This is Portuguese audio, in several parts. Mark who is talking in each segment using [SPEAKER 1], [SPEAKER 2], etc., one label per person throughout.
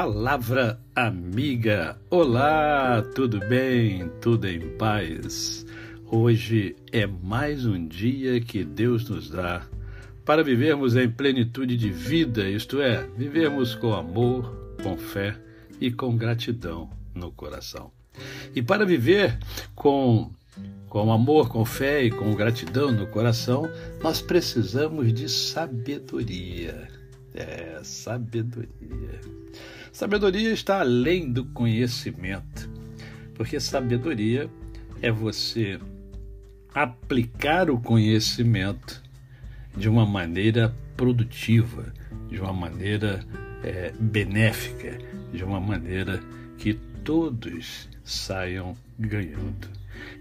[SPEAKER 1] Palavra amiga. Olá, tudo bem? Tudo em paz? Hoje é mais um dia que Deus nos dá para vivermos em plenitude de vida, isto é, vivermos com amor, com fé e com gratidão no coração. E para viver com com amor, com fé e com gratidão no coração, nós precisamos de sabedoria. É, sabedoria. Sabedoria está além do conhecimento, porque sabedoria é você aplicar o conhecimento de uma maneira produtiva, de uma maneira é, benéfica, de uma maneira que todos saiam ganhando.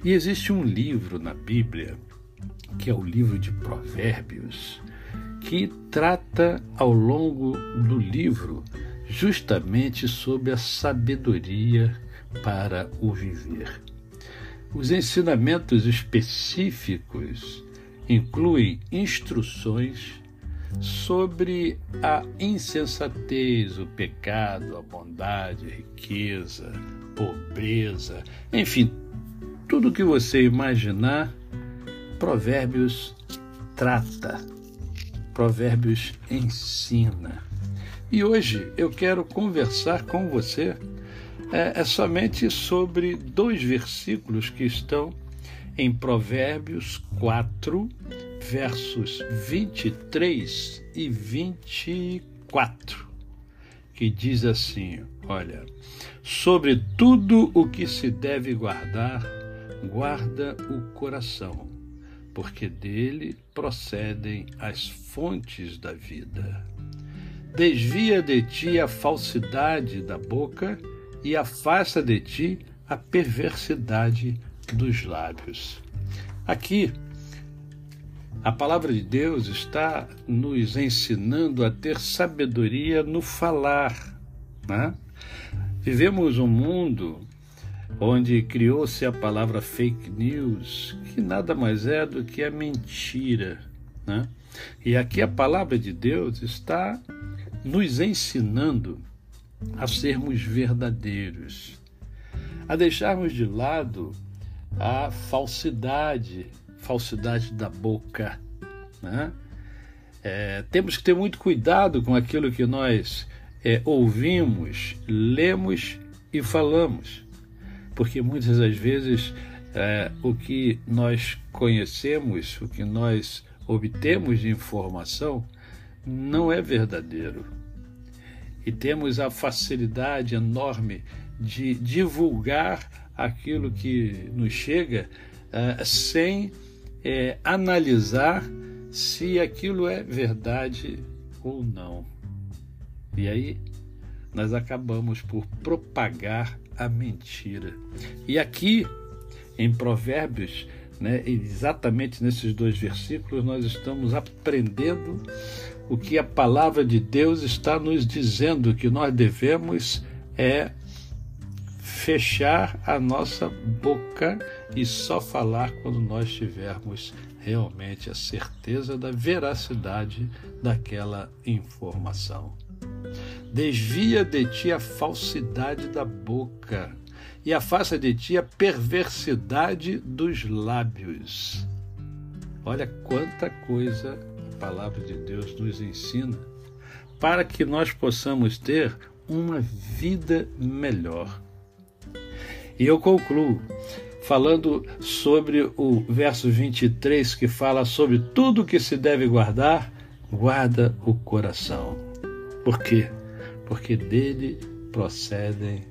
[SPEAKER 1] E existe um livro na Bíblia, que é o livro de Provérbios, que trata ao longo do livro justamente sobre a sabedoria para o viver. Os ensinamentos específicos incluem instruções sobre a insensatez, o pecado, a bondade, a riqueza, pobreza, enfim, tudo que você imaginar, Provérbios trata, Provérbios ensina. E hoje eu quero conversar com você é, é somente sobre dois versículos que estão em Provérbios 4, versos 23 e 24, que diz assim: Olha, sobre tudo o que se deve guardar, guarda o coração, porque dele procedem as fontes da vida. Desvia de ti a falsidade da boca e afasta de ti a perversidade dos lábios. Aqui, a palavra de Deus está nos ensinando a ter sabedoria no falar. Né? Vivemos um mundo onde criou-se a palavra fake news, que nada mais é do que a mentira. Né? E aqui a palavra de Deus está nos ensinando a sermos verdadeiros, a deixarmos de lado a falsidade, falsidade da boca. Né? É, temos que ter muito cuidado com aquilo que nós é, ouvimos, lemos e falamos porque muitas das vezes é, o que nós conhecemos, o que nós obtemos de informação, não é verdadeiro. E temos a facilidade enorme de divulgar aquilo que nos chega é, sem é, analisar se aquilo é verdade ou não. E aí nós acabamos por propagar a mentira. E aqui, em Provérbios, né, exatamente nesses dois versículos, nós estamos aprendendo o que a palavra de Deus está nos dizendo que nós devemos é fechar a nossa boca e só falar quando nós tivermos realmente a certeza da veracidade daquela informação. Desvia de ti a falsidade da boca e afasta de ti a perversidade dos lábios. Olha quanta coisa palavra de Deus nos ensina para que nós possamos ter uma vida melhor. E eu concluo falando sobre o verso 23 que fala sobre tudo que se deve guardar, guarda o coração. Por quê? Porque dele procedem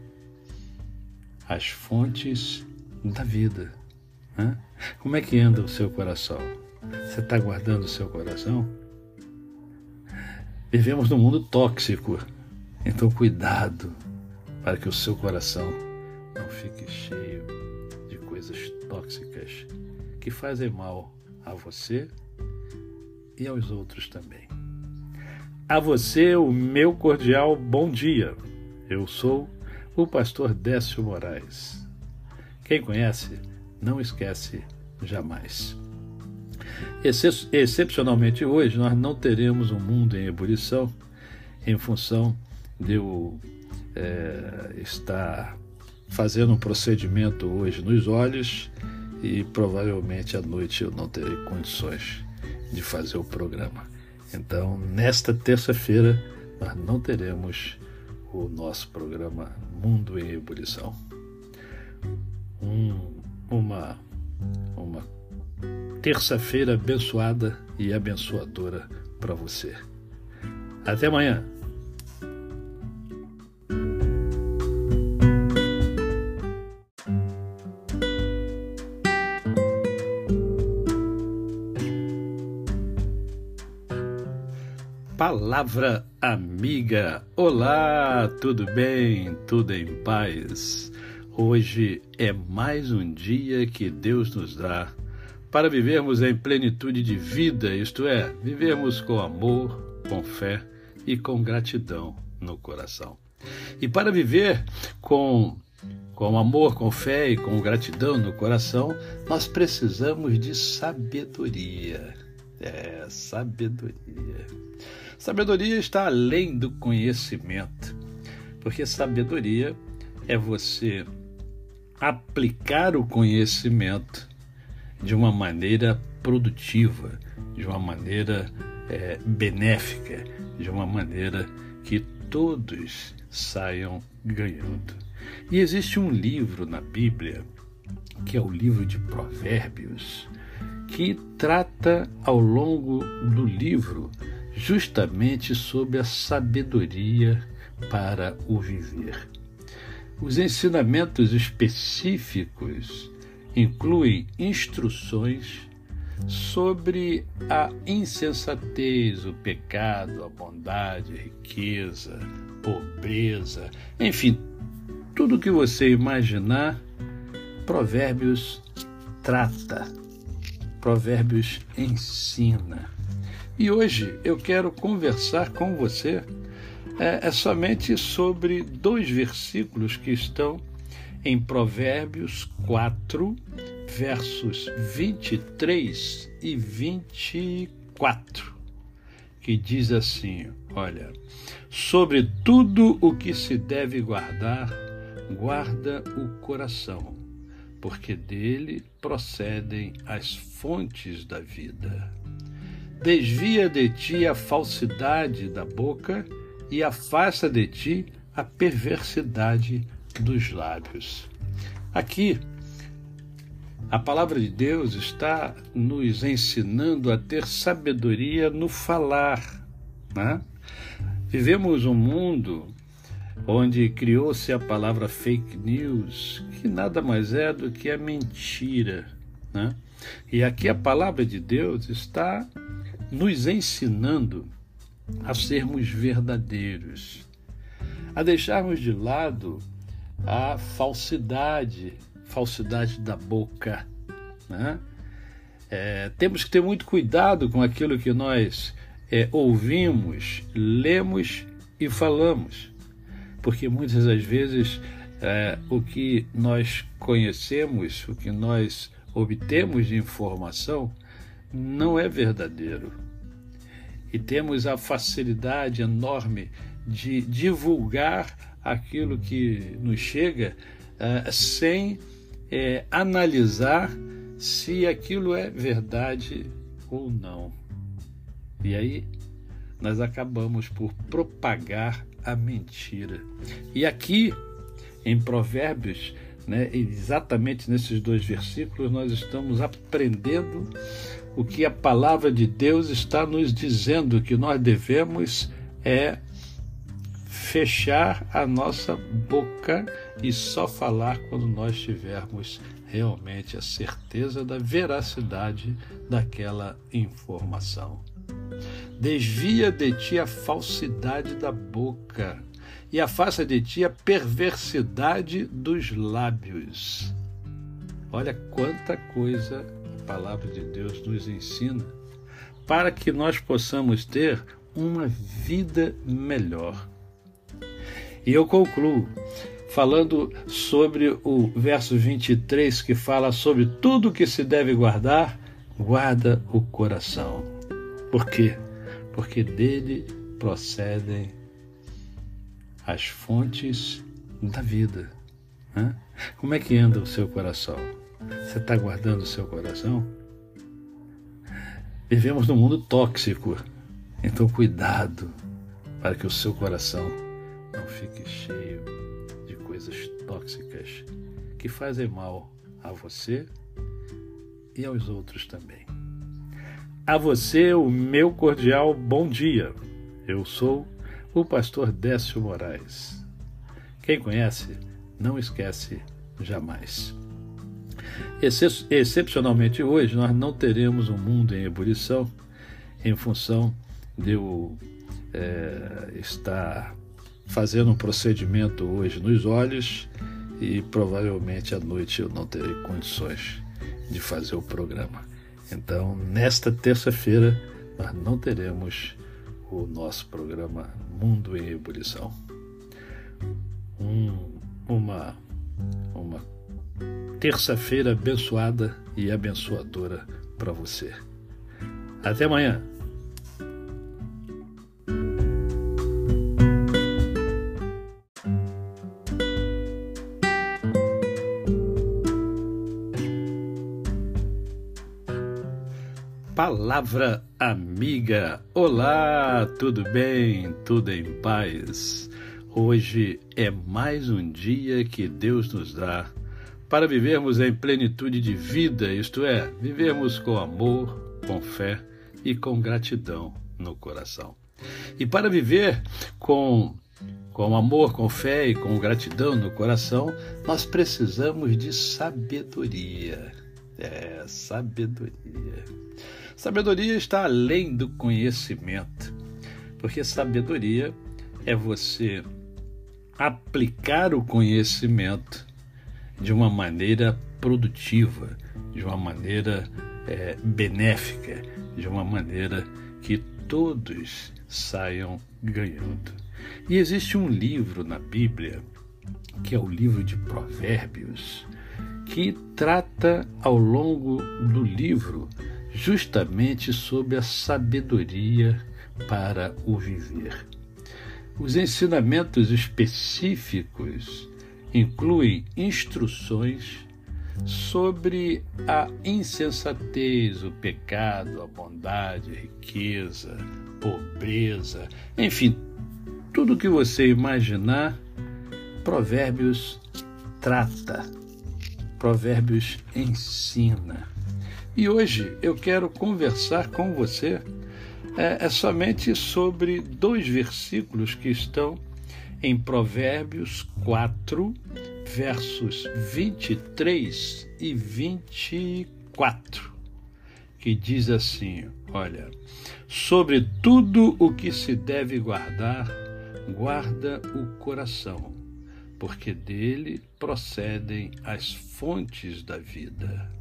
[SPEAKER 1] as fontes da vida. Né? Como é que anda o seu coração? Você está guardando o seu coração? Vivemos num mundo tóxico, então cuidado para que o seu coração não fique cheio de coisas tóxicas que fazem mal a você e aos outros também. A você, o meu cordial bom dia. Eu sou o pastor Décio Moraes. Quem conhece, não esquece jamais. Excep excepcionalmente hoje, nós não teremos um mundo em ebulição em função de eu é, está fazendo um procedimento hoje nos olhos e provavelmente à noite eu não terei condições de fazer o programa. Então, nesta terça-feira, nós não teremos o nosso programa Mundo em Ebulição. Um, uma uma terça-feira abençoada e abençoadora para você. Até amanhã. Palavra amiga. Olá, tudo bem? Tudo em paz? Hoje é mais um dia que Deus nos dá para vivermos em plenitude de vida, isto é, vivermos com amor, com fé e com gratidão no coração. E para viver com com amor, com fé e com gratidão no coração, nós precisamos de sabedoria. É, sabedoria. Sabedoria está além do conhecimento, porque sabedoria é você aplicar o conhecimento de uma maneira produtiva, de uma maneira é, benéfica, de uma maneira que todos saiam ganhando. E existe um livro na Bíblia, que é o livro de Provérbios, que trata ao longo do livro justamente sobre a sabedoria para o viver. Os ensinamentos específicos incluem instruções sobre a insensatez, o pecado, a bondade, a riqueza, pobreza, enfim, tudo que você imaginar, Provérbios trata, Provérbios ensina. E hoje eu quero conversar com você é, é somente sobre dois versículos que estão em Provérbios 4, versos 23 e 24, que diz assim: Olha, sobre tudo o que se deve guardar, guarda o coração, porque dele procedem as fontes da vida. Desvia de ti a falsidade da boca e afasta de ti a perversidade dos lábios. Aqui, a palavra de Deus está nos ensinando a ter sabedoria no falar. Né? Vivemos um mundo onde criou-se a palavra fake news, que nada mais é do que a mentira. Né? E aqui a palavra de Deus está nos ensinando a sermos verdadeiros, a deixarmos de lado a falsidade, falsidade da boca. Né? É, temos que ter muito cuidado com aquilo que nós é, ouvimos, lemos e falamos, porque muitas das vezes é, o que nós conhecemos, o que nós obtemos de informação, não é verdadeiro. E temos a facilidade enorme de divulgar aquilo que nos chega uh, sem é, analisar se aquilo é verdade ou não. E aí nós acabamos por propagar a mentira. E aqui em Provérbios né, exatamente nesses dois versículos, nós estamos aprendendo o que a palavra de Deus está nos dizendo que nós devemos é fechar a nossa boca e só falar quando nós tivermos realmente a certeza da veracidade daquela informação. Desvia de ti a falsidade da boca e afasta de ti a perversidade dos lábios. Olha quanta coisa a palavra de Deus nos ensina para que nós possamos ter uma vida melhor. E eu concluo falando sobre o verso 23 que fala sobre tudo que se deve guardar, guarda o coração. Por quê? Porque dele procedem as fontes da vida. Né? Como é que anda o seu coração? Você está guardando o seu coração? Vivemos num mundo tóxico, então cuidado para que o seu coração não fique cheio de coisas tóxicas que fazem mal a você e aos outros também. A você, o meu cordial bom dia. Eu sou o pastor Décio Moraes. Quem conhece, não esquece jamais. Excep excepcionalmente hoje, nós não teremos um mundo em ebulição em função de eu é, estar fazendo um procedimento hoje nos olhos e provavelmente à noite eu não terei condições de fazer o programa. Então, nesta terça-feira, nós não teremos o nosso programa Mundo em Ebulição. Um, uma uma terça-feira abençoada e abençoadora para você. Até amanhã. Palavra amiga. Olá, tudo bem? Tudo em paz? Hoje é mais um dia que Deus nos dá para vivermos em plenitude de vida, isto é, vivermos com amor, com fé e com gratidão no coração. E para viver com com amor, com fé e com gratidão no coração, nós precisamos de sabedoria. É, sabedoria. Sabedoria está além do conhecimento, porque sabedoria é você aplicar o conhecimento de uma maneira produtiva, de uma maneira é, benéfica, de uma maneira que todos saiam ganhando. E existe um livro na Bíblia, que é o livro de Provérbios, que trata ao longo do livro justamente sobre a sabedoria para o viver. Os ensinamentos específicos incluem instruções sobre a insensatez, o pecado, a bondade, a riqueza, pobreza, enfim, tudo que você imaginar, Provérbios trata, Provérbios ensina. E hoje eu quero conversar com você é, é somente sobre dois versículos que estão em Provérbios 4, versos 23 e 24, que diz assim: Olha, sobre tudo o que se deve guardar, guarda o coração, porque dele procedem as fontes da vida.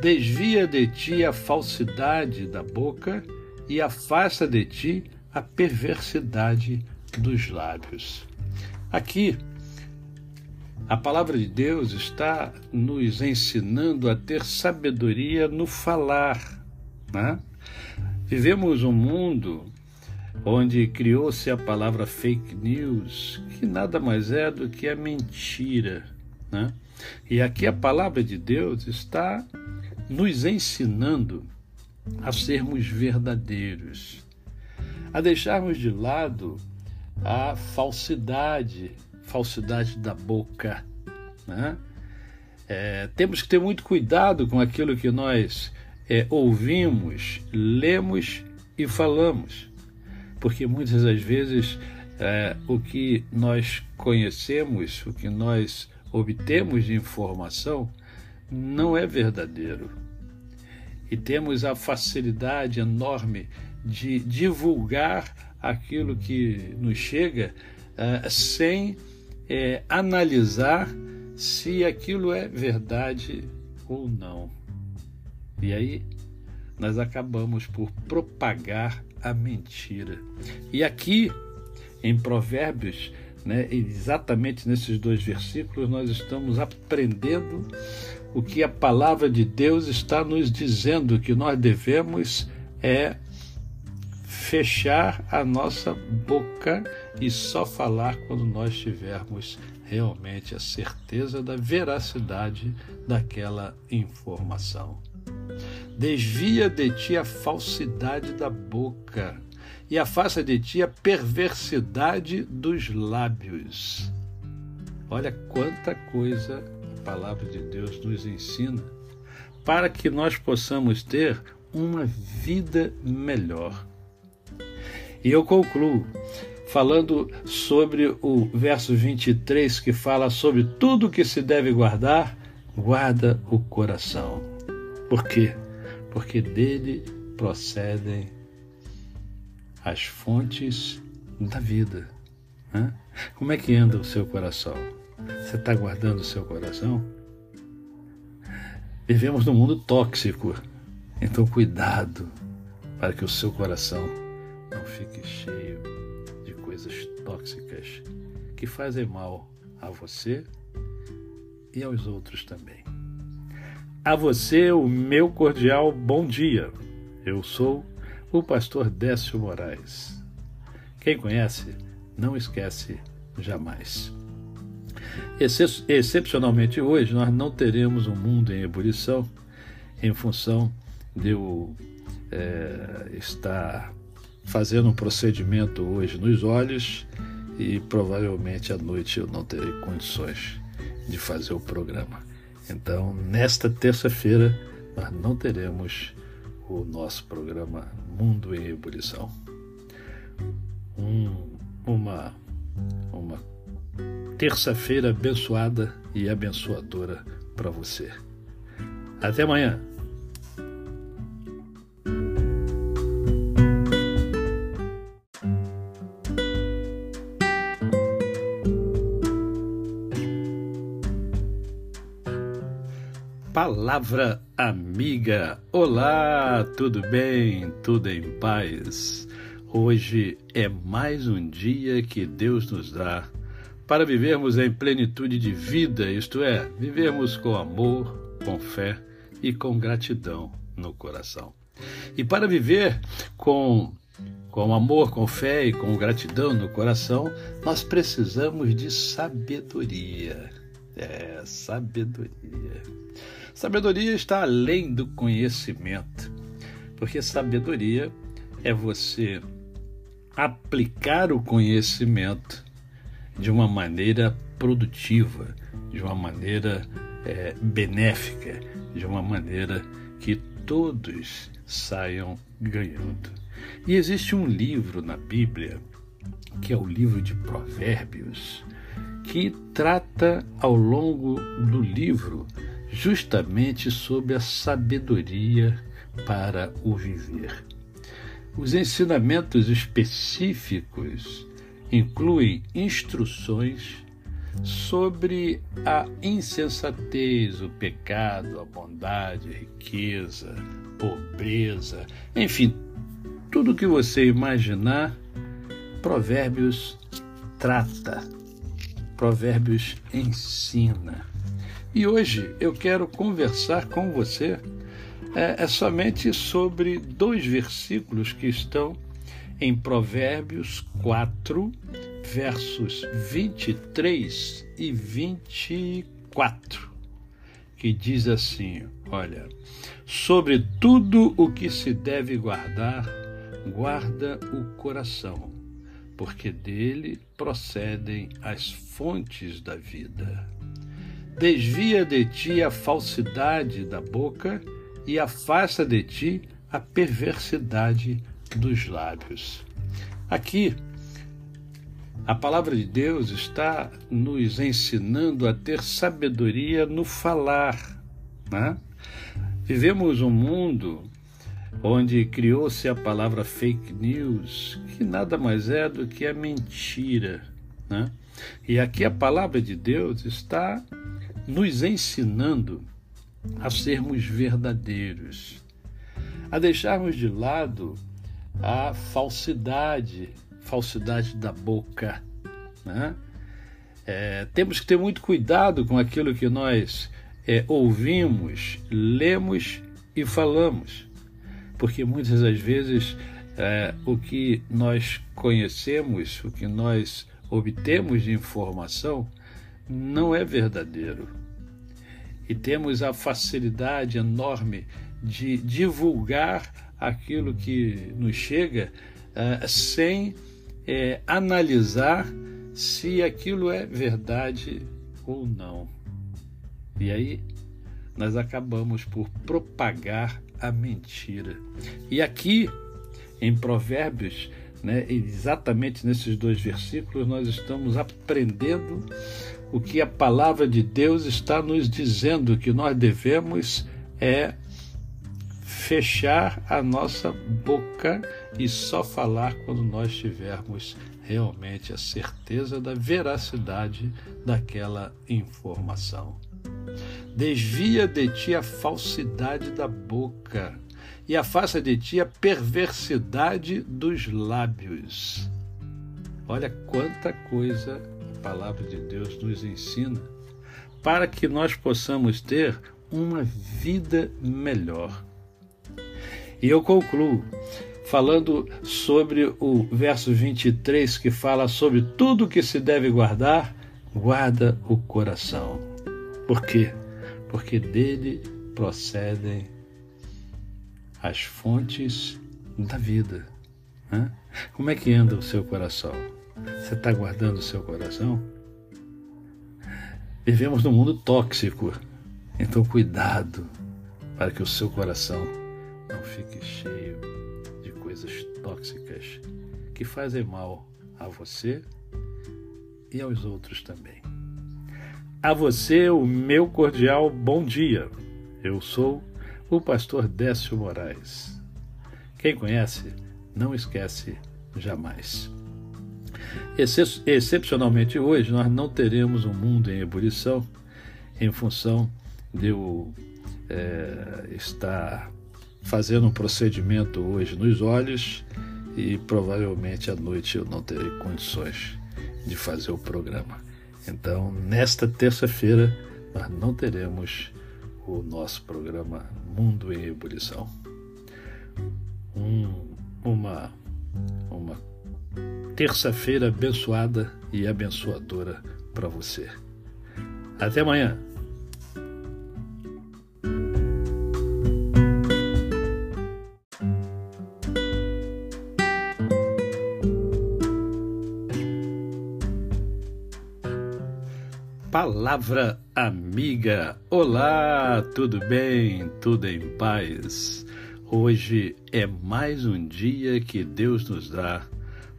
[SPEAKER 1] Desvia de ti a falsidade da boca e afasta de ti a perversidade dos lábios. Aqui, a palavra de Deus está nos ensinando a ter sabedoria no falar. Né? Vivemos um mundo onde criou-se a palavra fake news, que nada mais é do que a mentira. Né? E aqui a palavra de Deus está nos ensinando a sermos verdadeiros, a deixarmos de lado a falsidade, falsidade da boca. Né? É, temos que ter muito cuidado com aquilo que nós é, ouvimos, lemos e falamos, porque muitas das vezes é, o que nós conhecemos, o que nós obtemos de informação, não é verdadeiro. E temos a facilidade enorme de divulgar aquilo que nos chega uh, sem uh, analisar se aquilo é verdade ou não. E aí nós acabamos por propagar a mentira. E aqui em Provérbios né? Exatamente nesses dois versículos, nós estamos aprendendo o que a palavra de Deus está nos dizendo que nós devemos é fechar a nossa boca e só falar quando nós tivermos realmente a certeza da veracidade daquela informação. Desvia de ti a falsidade da boca e afasta de ti a perversidade dos lábios. Olha quanta coisa a palavra de Deus nos ensina para que nós possamos ter uma vida melhor. E eu concluo falando sobre o verso 23 que fala sobre tudo que se deve guardar, guarda o coração. Por quê? Porque dele procedem as fontes da vida. Né? Como é que anda o seu coração? Você está guardando o seu coração? Vivemos num mundo tóxico, então cuidado para que o seu coração não fique cheio de coisas tóxicas que fazem mal a você e aos outros também. A você, o meu cordial bom dia. Eu sou o pastor Décio Moraes. Quem conhece, não esquece jamais. Excep excepcionalmente hoje, nós não teremos um mundo em ebulição em função de eu é, estar fazendo um procedimento hoje nos olhos e provavelmente à noite eu não terei condições de fazer o programa. Então, nesta terça-feira, nós não teremos o nosso programa Mundo em Ebulição. Um, uma, uma terça-feira abençoada e abençoadora para você. Até amanhã. Palavra amiga. Olá, tudo bem? Tudo em paz? Hoje é mais um dia que Deus nos dá para vivermos em plenitude de vida, isto é, vivermos com amor, com fé e com gratidão no coração. E para viver com com amor, com fé e com gratidão no coração, nós precisamos de sabedoria. É, sabedoria. Sabedoria está além do conhecimento, porque sabedoria é você aplicar o conhecimento de uma maneira produtiva, de uma maneira é, benéfica, de uma maneira que todos saiam ganhando. E existe um livro na Bíblia, que é o livro de Provérbios, que trata ao longo do livro justamente sobre a sabedoria para o viver. Os ensinamentos específicos incluem instruções sobre a insensatez, o pecado, a bondade, a riqueza, pobreza, enfim, tudo que você imaginar, Provérbios trata, Provérbios ensina. E hoje eu quero conversar com você é, é somente sobre dois versículos que estão em Provérbios 4, versos 23 e 24, que diz assim: Olha, sobre tudo o que se deve guardar, guarda o coração, porque dele procedem as fontes da vida. Desvia de ti a falsidade da boca e afasta de ti a perversidade dos lábios. Aqui, a palavra de Deus está nos ensinando a ter sabedoria no falar. Né? Vivemos um mundo onde criou-se a palavra fake news, que nada mais é do que a mentira. Né? E aqui a palavra de Deus está nos ensinando a sermos verdadeiros, a deixarmos de lado a falsidade, falsidade da boca. Né? É, temos que ter muito cuidado com aquilo que nós é, ouvimos, lemos e falamos, porque muitas das vezes é, o que nós conhecemos, o que nós obtemos de informação, não é verdadeiro. E temos a facilidade enorme de divulgar aquilo que nos chega uh, sem é, analisar se aquilo é verdade ou não. E aí nós acabamos por propagar a mentira. E aqui em Provérbios, né, exatamente nesses dois versículos, nós estamos aprendendo o que a palavra de Deus está nos dizendo que nós devemos é fechar a nossa boca e só falar quando nós tivermos realmente a certeza da veracidade daquela informação. Desvia de ti a falsidade da boca e afasta de ti a perversidade dos lábios. Olha quanta coisa palavra de Deus nos ensina para que nós possamos ter uma vida melhor. E eu concluo falando sobre o verso 23 que fala sobre tudo que se deve guardar, guarda o coração. Por quê? Porque dele procedem as fontes da vida. Né? Como é que anda o seu coração? Você está guardando o seu coração? Vivemos num mundo tóxico, então cuidado para que o seu coração não fique cheio de coisas tóxicas que fazem mal a você e aos outros também. A você, o meu cordial bom dia. Eu sou o pastor Décio Moraes. Quem conhece, não esquece jamais. Excepcionalmente hoje, nós não teremos um mundo em ebulição em função de eu é, estar fazendo um procedimento hoje nos olhos e provavelmente à noite eu não terei condições de fazer o programa. Então, nesta terça-feira, nós não teremos o nosso programa Mundo em Ebulição. Um, uma uma terça-feira abençoada e abençoadora para você. Até amanhã. Palavra amiga. Olá, tudo bem? Tudo em paz? Hoje é mais um dia que Deus nos dá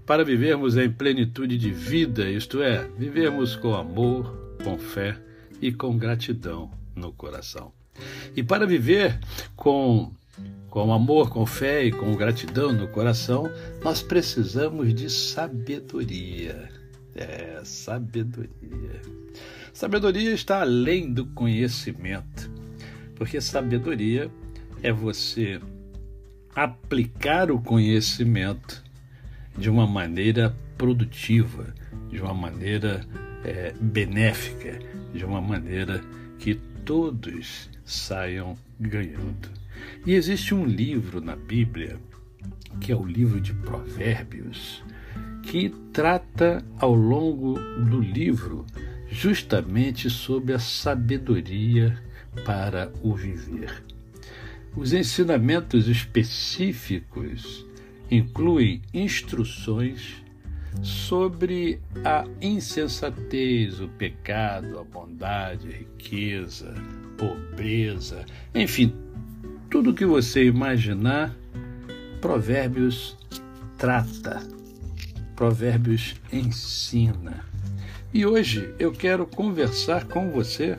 [SPEAKER 1] para vivermos em plenitude de vida, isto é, vivermos com amor, com fé e com gratidão no coração. E para viver com com amor, com fé e com gratidão no coração, nós precisamos de sabedoria. É, sabedoria. Sabedoria está além do conhecimento, porque sabedoria é você aplicar o conhecimento de uma maneira produtiva, de uma maneira é, benéfica, de uma maneira que todos saiam ganhando. E existe um livro na Bíblia, que é o livro de Provérbios, que trata ao longo do livro justamente sobre a sabedoria para o viver. Os ensinamentos específicos incluem instruções sobre a insensatez, o pecado, a bondade, a riqueza, pobreza, enfim, tudo que você imaginar, Provérbios trata, Provérbios ensina. E hoje eu quero conversar com você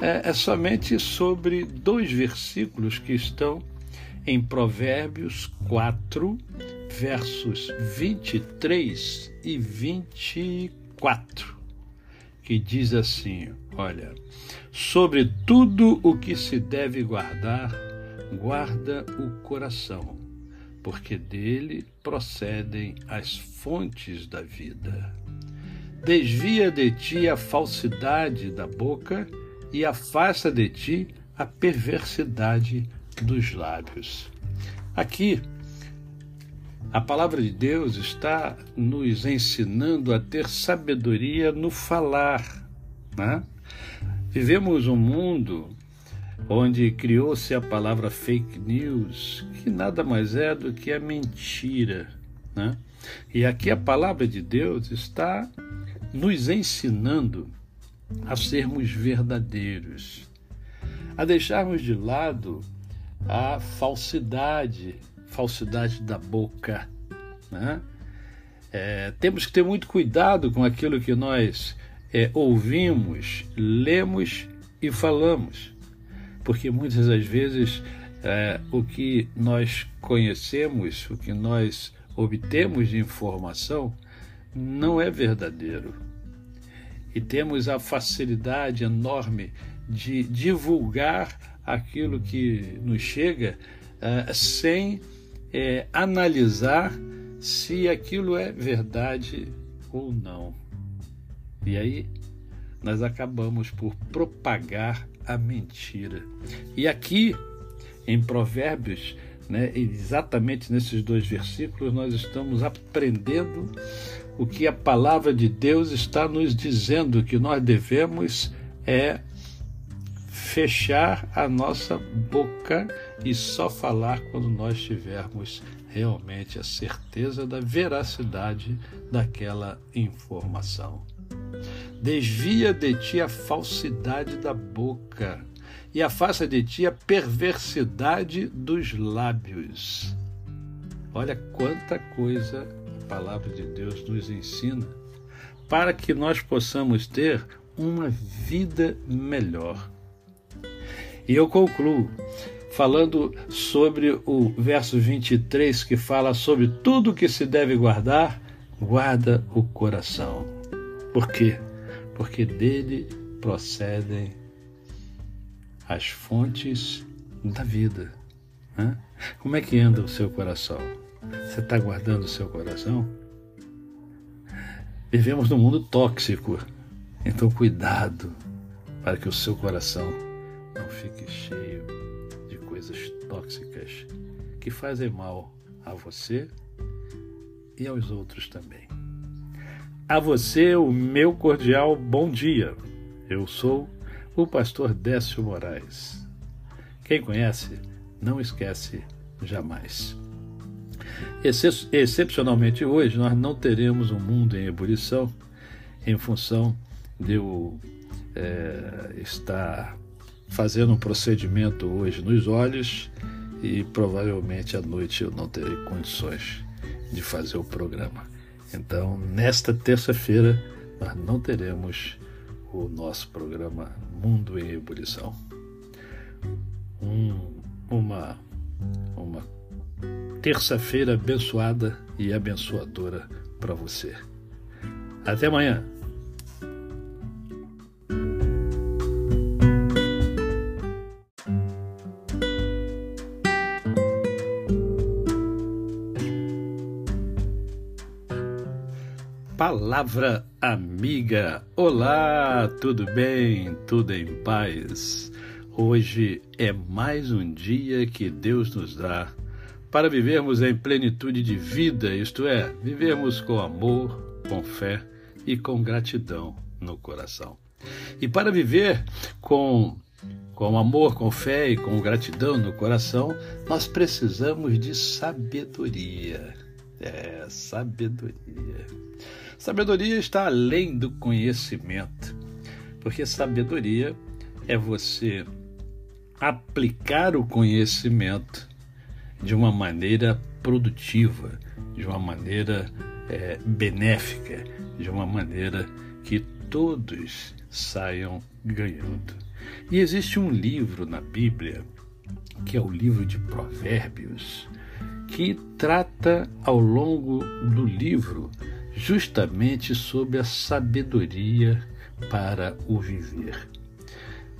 [SPEAKER 1] é, é somente sobre dois versículos que estão em Provérbios 4, versos 23 e 24, que diz assim: Olha, sobre tudo o que se deve guardar, guarda o coração, porque dele procedem as fontes da vida. Desvia de ti a falsidade da boca e afasta de ti a perversidade dos lábios. Aqui, A palavra de Deus está nos ensinando a ter sabedoria no falar. Né? Vivemos um mundo onde criou-se a palavra fake news, que nada mais é do que a mentira. Né? E aqui a palavra de Deus está nos ensinando a sermos verdadeiros, a deixarmos de lado a falsidade falsidade da boca. Né? É, temos que ter muito cuidado com aquilo que nós é, ouvimos, lemos e falamos, porque muitas das vezes é, o que nós conhecemos, o que nós obtemos de informação, não é verdadeiro. E temos a facilidade enorme de divulgar aquilo que nos chega uh, sem é, analisar se aquilo é verdade ou não. E aí nós acabamos por propagar a mentira. E aqui em Provérbios, né, exatamente nesses dois versículos, nós estamos aprendendo o que a palavra de Deus está nos dizendo que nós devemos é fechar a nossa boca e só falar quando nós tivermos realmente a certeza da veracidade daquela informação. Desvia de ti a falsidade da boca e afasta de ti a perversidade dos lábios. Olha quanta coisa a palavra de Deus nos ensina para que nós possamos ter uma vida melhor. E eu concluo falando sobre o verso 23 que fala sobre tudo que se deve guardar, guarda o coração. Por quê? Porque dele procedem as fontes da vida. Né? Como é que anda o seu coração? Você está guardando o seu coração? Vivemos num mundo tóxico, então cuidado para que o seu coração fique cheio de coisas tóxicas que fazem mal a você e aos outros também. A você, o meu cordial bom dia. Eu sou o pastor Décio Moraes. Quem conhece, não esquece jamais. Excepcionalmente hoje, nós não teremos um mundo em ebulição em função de eu é, estar fazendo um procedimento hoje nos olhos e provavelmente à noite eu não terei condições de fazer o programa. Então, nesta terça-feira, nós não teremos o nosso programa Mundo em Ebulição. Um, uma uma terça-feira abençoada e abençoadora para você. Até amanhã. Palavra Amiga. Olá, tudo bem? Tudo em paz? Hoje é mais um dia que Deus nos dá para vivermos em plenitude de vida, isto é, vivermos com amor, com fé e com gratidão no coração. E para viver com com amor, com fé e com gratidão no coração, nós precisamos de sabedoria. É, sabedoria. Sabedoria está além do conhecimento, porque sabedoria é você aplicar o conhecimento de uma maneira produtiva, de uma maneira é, benéfica, de uma maneira que todos saiam ganhando. E existe um livro na Bíblia, que é o livro de Provérbios, que trata ao longo do livro justamente sobre a sabedoria para o viver.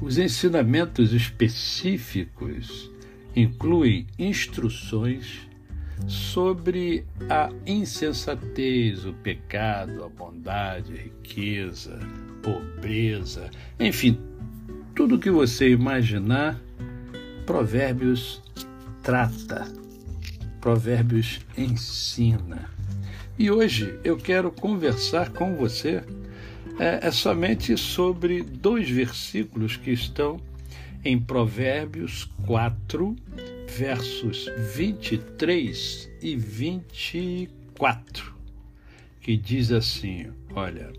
[SPEAKER 1] Os ensinamentos específicos incluem instruções sobre a insensatez, o pecado, a bondade, a riqueza, pobreza, enfim, tudo que você imaginar, Provérbios trata Provérbios ensina. E hoje eu quero conversar com você é, é somente sobre dois versículos que estão em Provérbios 4, versos 23 e 24, que diz assim: Olha,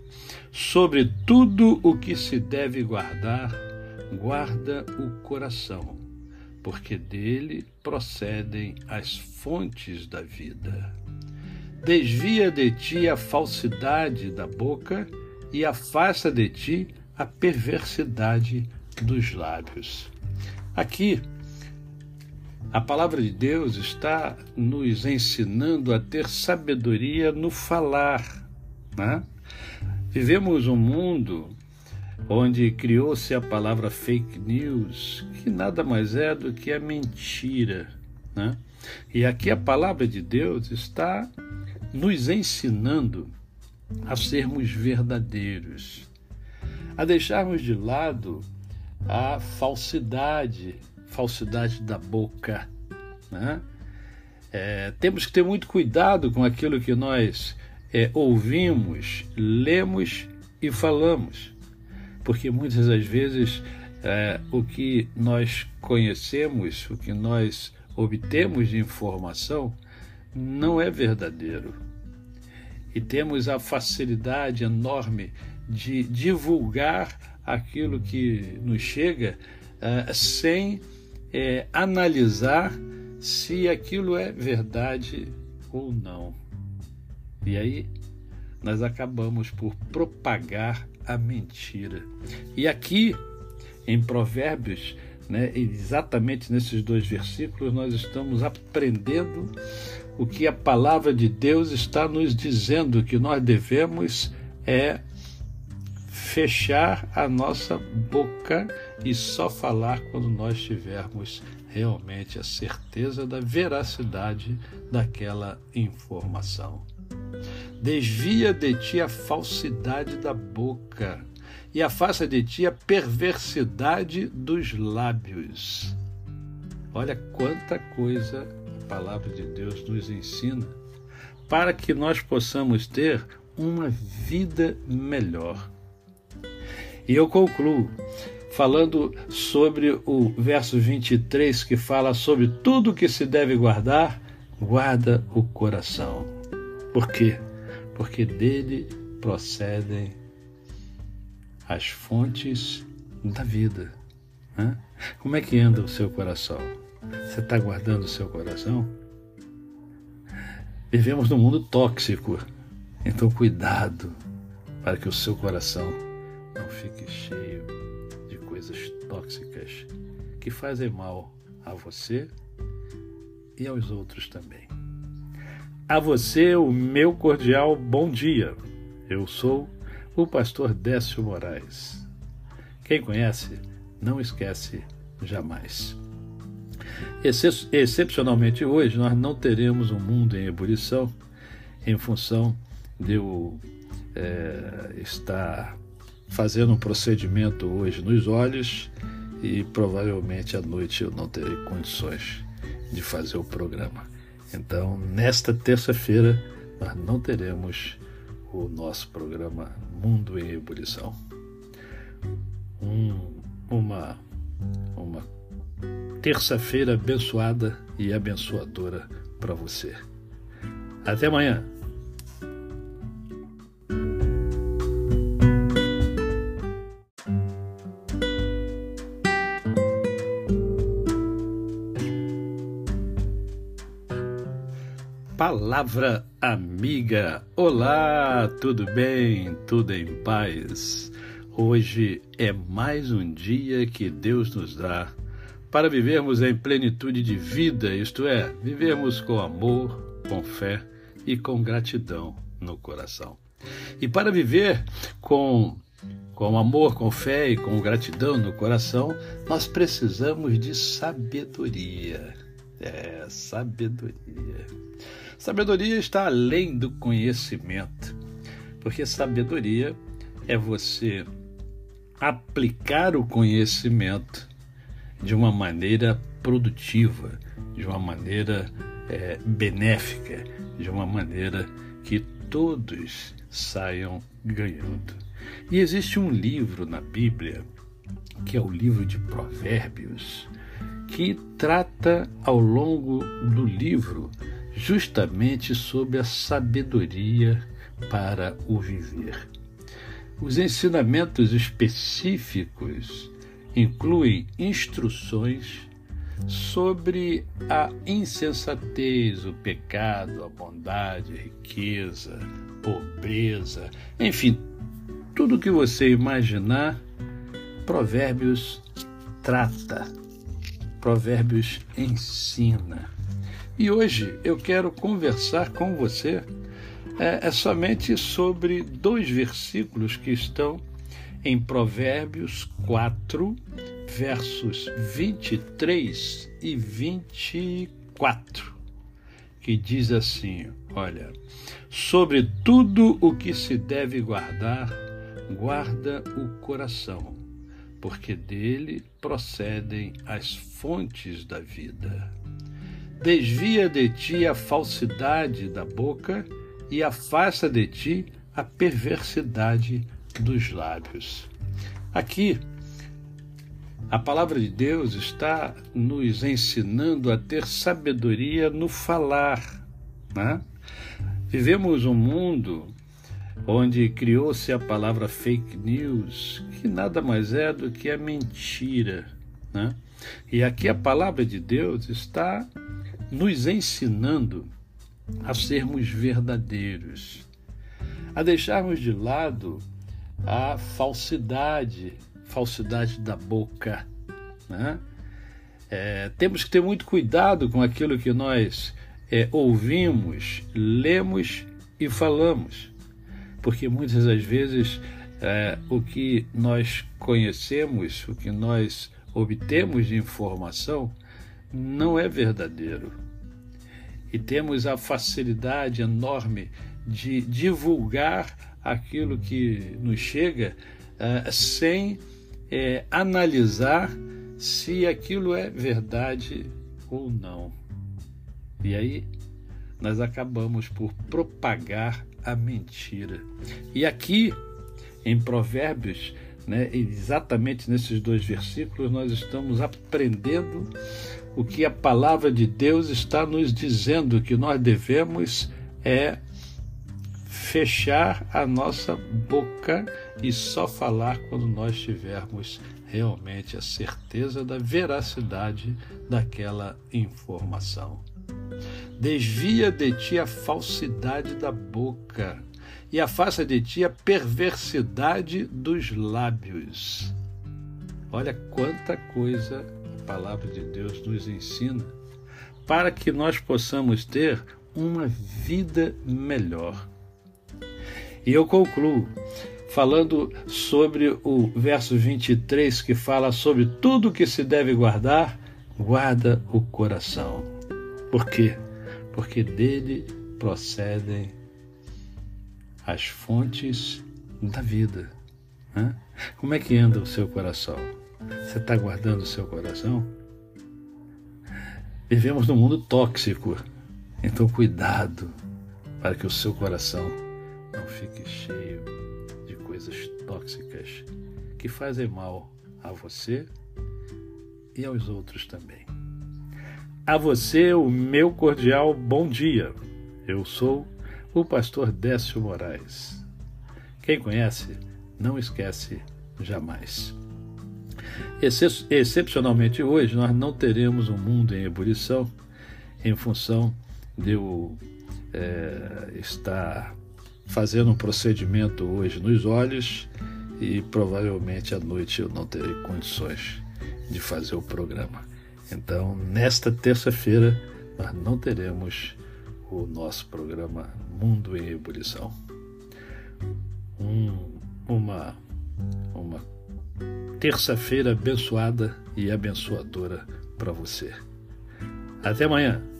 [SPEAKER 1] sobre tudo o que se deve guardar, guarda o coração, porque dele procedem as fontes da vida. Desvia de ti a falsidade da boca e afasta de ti a perversidade dos lábios. Aqui, a palavra de Deus está nos ensinando a ter sabedoria no falar. Né? Vivemos um mundo onde criou-se a palavra fake news, que nada mais é do que a mentira. Né? E aqui a palavra de Deus está nos ensinando a sermos verdadeiros, a deixarmos de lado a falsidade, falsidade da boca. Né? É, temos que ter muito cuidado com aquilo que nós é, ouvimos, lemos e falamos, porque muitas das vezes é, o que nós conhecemos, o que nós obtemos de informação, não é verdadeiro. E temos a facilidade enorme de divulgar aquilo que nos chega uh, sem é, analisar se aquilo é verdade ou não. E aí nós acabamos por propagar a mentira. E aqui em Provérbios, né, exatamente nesses dois versículos, nós estamos aprendendo o que a palavra de Deus está nos dizendo que nós devemos é fechar a nossa boca e só falar quando nós tivermos realmente a certeza da veracidade daquela informação. Desvia de ti a falsidade da boca e afasta de ti a perversidade dos lábios. Olha quanta coisa palavra de Deus nos ensina para que nós possamos ter uma vida melhor. E eu concluo falando sobre o verso 23 que fala sobre tudo que se deve guardar, guarda o coração. Por quê? Porque dele procedem as fontes da vida. Né? Como é que anda o seu coração? Você está guardando o seu coração? Vivemos num mundo tóxico, então cuidado para que o seu coração não fique cheio de coisas tóxicas que fazem mal a você e aos outros também. A você, o meu cordial bom dia. Eu sou o pastor Décio Moraes. Quem conhece, não esquece jamais. Excepcionalmente hoje, nós não teremos um mundo em ebulição em função de eu é, estar fazendo um procedimento hoje nos olhos e provavelmente à noite eu não terei condições de fazer o programa. Então, nesta terça-feira, nós não teremos o nosso programa Mundo em Ebulição. Um, uma uma terça-feira abençoada e abençoadora para você. Até amanhã. Palavra Amiga. Olá, tudo bem? Tudo em paz? Hoje é mais um dia que Deus nos dá para vivermos em plenitude de vida, isto é, vivermos com amor, com fé e com gratidão no coração. E para viver com com amor, com fé e com gratidão no coração, nós precisamos de sabedoria. É, sabedoria. Sabedoria está além do conhecimento, porque sabedoria é você aplicar o conhecimento de uma maneira produtiva, de uma maneira é, benéfica, de uma maneira que todos saiam ganhando. E existe um livro na Bíblia, que é o livro de Provérbios, que trata ao longo do livro justamente sobre a sabedoria para o viver. Os ensinamentos específicos incluem instruções sobre a insensatez, o pecado, a bondade, a riqueza, pobreza, enfim, tudo que você imaginar, Provérbios trata, Provérbios ensina. E hoje eu quero conversar com você é, é somente sobre dois versículos que estão em Provérbios 4, versos 23 e 24, que diz assim: Olha, sobre tudo o que se deve guardar, guarda o coração, porque dele procedem as fontes da vida. Desvia de ti a falsidade da boca e afasta de ti a perversidade dos lábios. Aqui, a palavra de Deus está nos ensinando a ter sabedoria no falar. Né? Vivemos um mundo onde criou-se a palavra fake news, que nada mais é do que a mentira. Né? E aqui a palavra de Deus está nos ensinando a sermos verdadeiros, a deixarmos de lado a falsidade, falsidade da boca. Né? É, temos que ter muito cuidado com aquilo que nós é, ouvimos, lemos e falamos, porque muitas das vezes é, o que nós conhecemos, o que nós obtemos de informação, não é verdadeiro. E temos a facilidade enorme de divulgar aquilo que nos chega uh, sem é, analisar se aquilo é verdade ou não. E aí nós acabamos por propagar a mentira. E aqui em Provérbios, né, exatamente nesses dois versículos, nós estamos aprendendo o que a palavra de Deus está nos dizendo que nós devemos é fechar a nossa boca e só falar quando nós tivermos realmente a certeza da veracidade daquela informação. Desvia de ti a falsidade da boca e afasta de ti a perversidade dos lábios. Olha quanta coisa a palavra de Deus nos ensina para que nós possamos ter uma vida melhor. E eu concluo falando sobre o verso 23 que fala sobre tudo que se deve guardar, guarda o coração. Por quê? Porque dele procedem as fontes da vida. Né? Como é que anda o seu coração? Você está guardando o seu coração? Vivemos num mundo tóxico, então cuidado para que o seu coração não fique cheio de coisas tóxicas que fazem mal a você e aos outros também. A você, o meu cordial bom dia. Eu sou o pastor Décio Moraes. Quem conhece, não esquece jamais. Excepcionalmente hoje, nós não teremos um mundo em ebulição em função de eu é, estar fazendo um procedimento hoje nos olhos e provavelmente à noite eu não terei condições de fazer o programa. Então, nesta terça-feira, nós não teremos o nosso programa Mundo em Ebulição. Um, uma uma terça-feira abençoada e abençoadora para você. Até amanhã.